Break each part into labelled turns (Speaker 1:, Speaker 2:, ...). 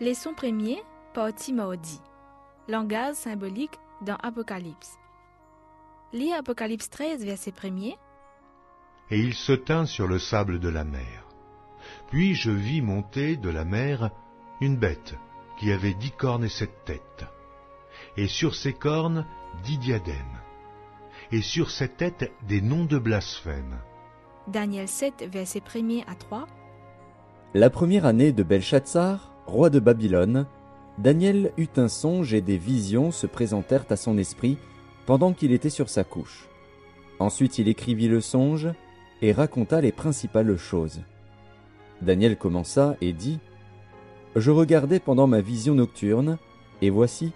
Speaker 1: Leçon premier, partie maudit. Langage symbolique dans Apocalypse. Lis Apocalypse 13, verset 1er.
Speaker 2: Et il se tint sur le sable de la mer. Puis je vis monter de la mer une bête qui avait dix cornes et sept têtes. Et sur ses cornes dix diadèmes. Et sur ses têtes des noms de blasphème.
Speaker 1: Daniel 7, verset 1er à 3.
Speaker 3: La première année de Belshazzar, roi de Babylone, Daniel eut un songe et des visions se présentèrent à son esprit pendant qu'il était sur sa couche. Ensuite il écrivit le songe et raconta les principales choses. Daniel commença et dit Je regardais pendant ma vision nocturne, et voici,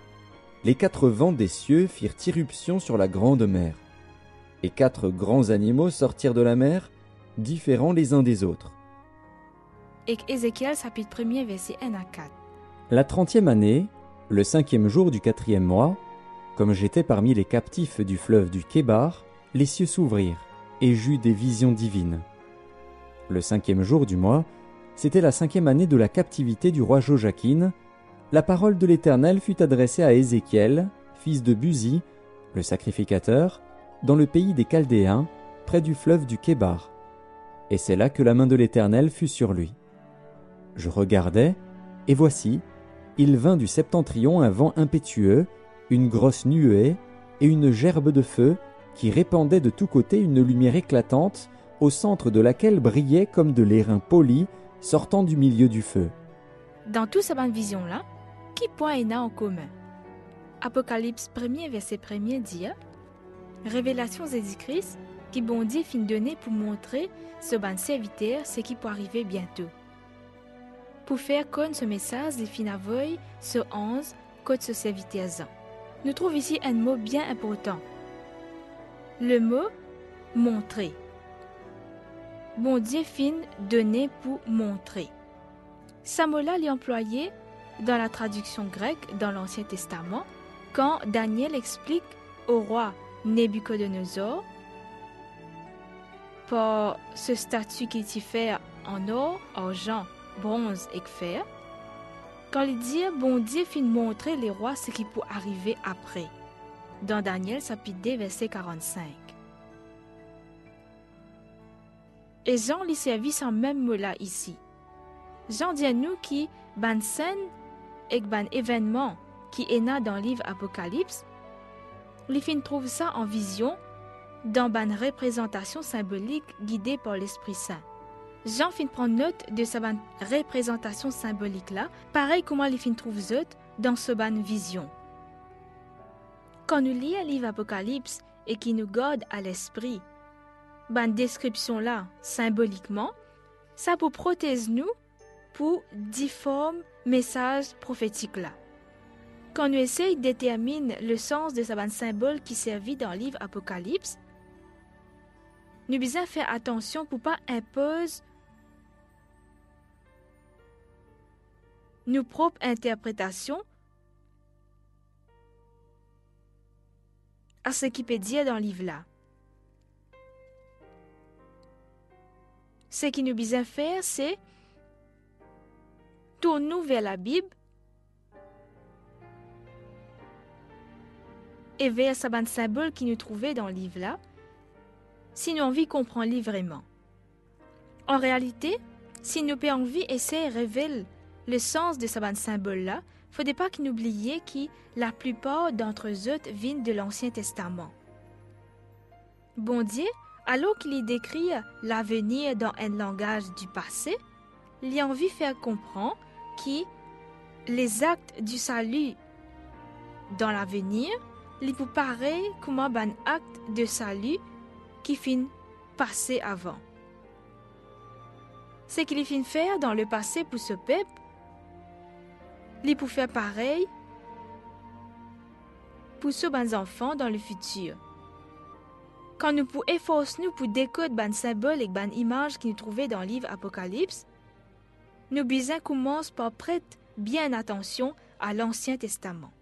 Speaker 3: les quatre vents des cieux firent irruption sur la grande mer. Et quatre grands animaux sortirent de la mer, différents les uns des autres.
Speaker 1: Et Ézéchiel chapitre 1er, verset 1 à 4.
Speaker 3: La trentième année, le cinquième jour du quatrième mois, comme j'étais parmi les captifs du fleuve du Kébar, les cieux s'ouvrirent, et j'eus des visions divines. Le cinquième jour du mois, c'était la cinquième année de la captivité du roi Joachim. La parole de l'Éternel fut adressée à Ézéchiel, fils de Buzi, le sacrificateur, dans le pays des Chaldéens, près du fleuve du Kébar. Et c'est là que la main de l'Éternel fut sur lui. Je regardais, et voici, il vint du septentrion un vent impétueux, une grosse nuée et une gerbe de feu qui répandait de tous côtés une lumière éclatante, au centre de laquelle brillait comme de l'airain poli sortant du milieu du feu.
Speaker 1: Dans toute cette vision-là, qui point a en commun? Apocalypse 1er, verset 1er dit Révélation Jésus-Christ qui bon Dieu fin donné pour montrer ce ban serviteur ce qui peut arriver bientôt. Pour faire connaître ce message, les fin avoy ce 11 code ce serviteur. Nous trouvons ici un mot bien important. Le mot montrer. Bon Dieu fin donné pour montrer. Ce mot-là est employé dans la traduction grecque dans l'Ancien Testament quand Daniel explique au roi Nebuchadnezzar par ce statut qu'il y fait en or, argent, bronze et fer, quand il dit bon Dieu fin montrer les rois ce qui peut arriver après. Dans Daniel chapitre 2 verset 45. Et Jean lui servit sans même mot là ici. Jean dit à nous qui ban scène et ban événement qui est né dans le livre Apocalypse, lui fin trouve ça en vision dans ban représentation symbolique guidée par l'Esprit Saint. Jean fin prend note de sa ban représentation symbolique là, pareil comment il fin trouve zot dans ce vision. Quand nous lisons le livre Apocalypse et qui nous garde à l'esprit, ban description là, symboliquement, ça pour protéger nous pour difforme message prophétique là. Quand nous essayons de déterminer le sens de ce ban symbole qui servit dans le livre Apocalypse, nous devons faire attention pour pas imposer nos propres interprétations à ce qui peut dire dans le livre là. Ce qui nous besoin faire, c'est tourner vers la Bible et vers ce ban symbole qui nous trouvait dans le livre là, si nous envie comprendre le vraiment. En réalité, si nous avons envie essayer de révéler le sens de ce ban symbole là, faudrait pas qu'il n'oublier que la plupart d'entre eux viennent de l'Ancien Testament. Bon Dieu, alors qu'il y décrit l'avenir dans un langage du passé, il a envie de faire comprendre que les actes du salut dans l'avenir, il peut pareil comme un acte de salut qui fin passé avant. Ce qu'il fin faire dans le passé pour ce peuple, il peut faire pareil pour ce bons enfants dans le futur. Quand nous pouvons efforcer nous pour décoder ban symboles et ban images qui nous trouvaient dans le livre Apocalypse, nous besoin commence par prêter bien attention à l'Ancien Testament.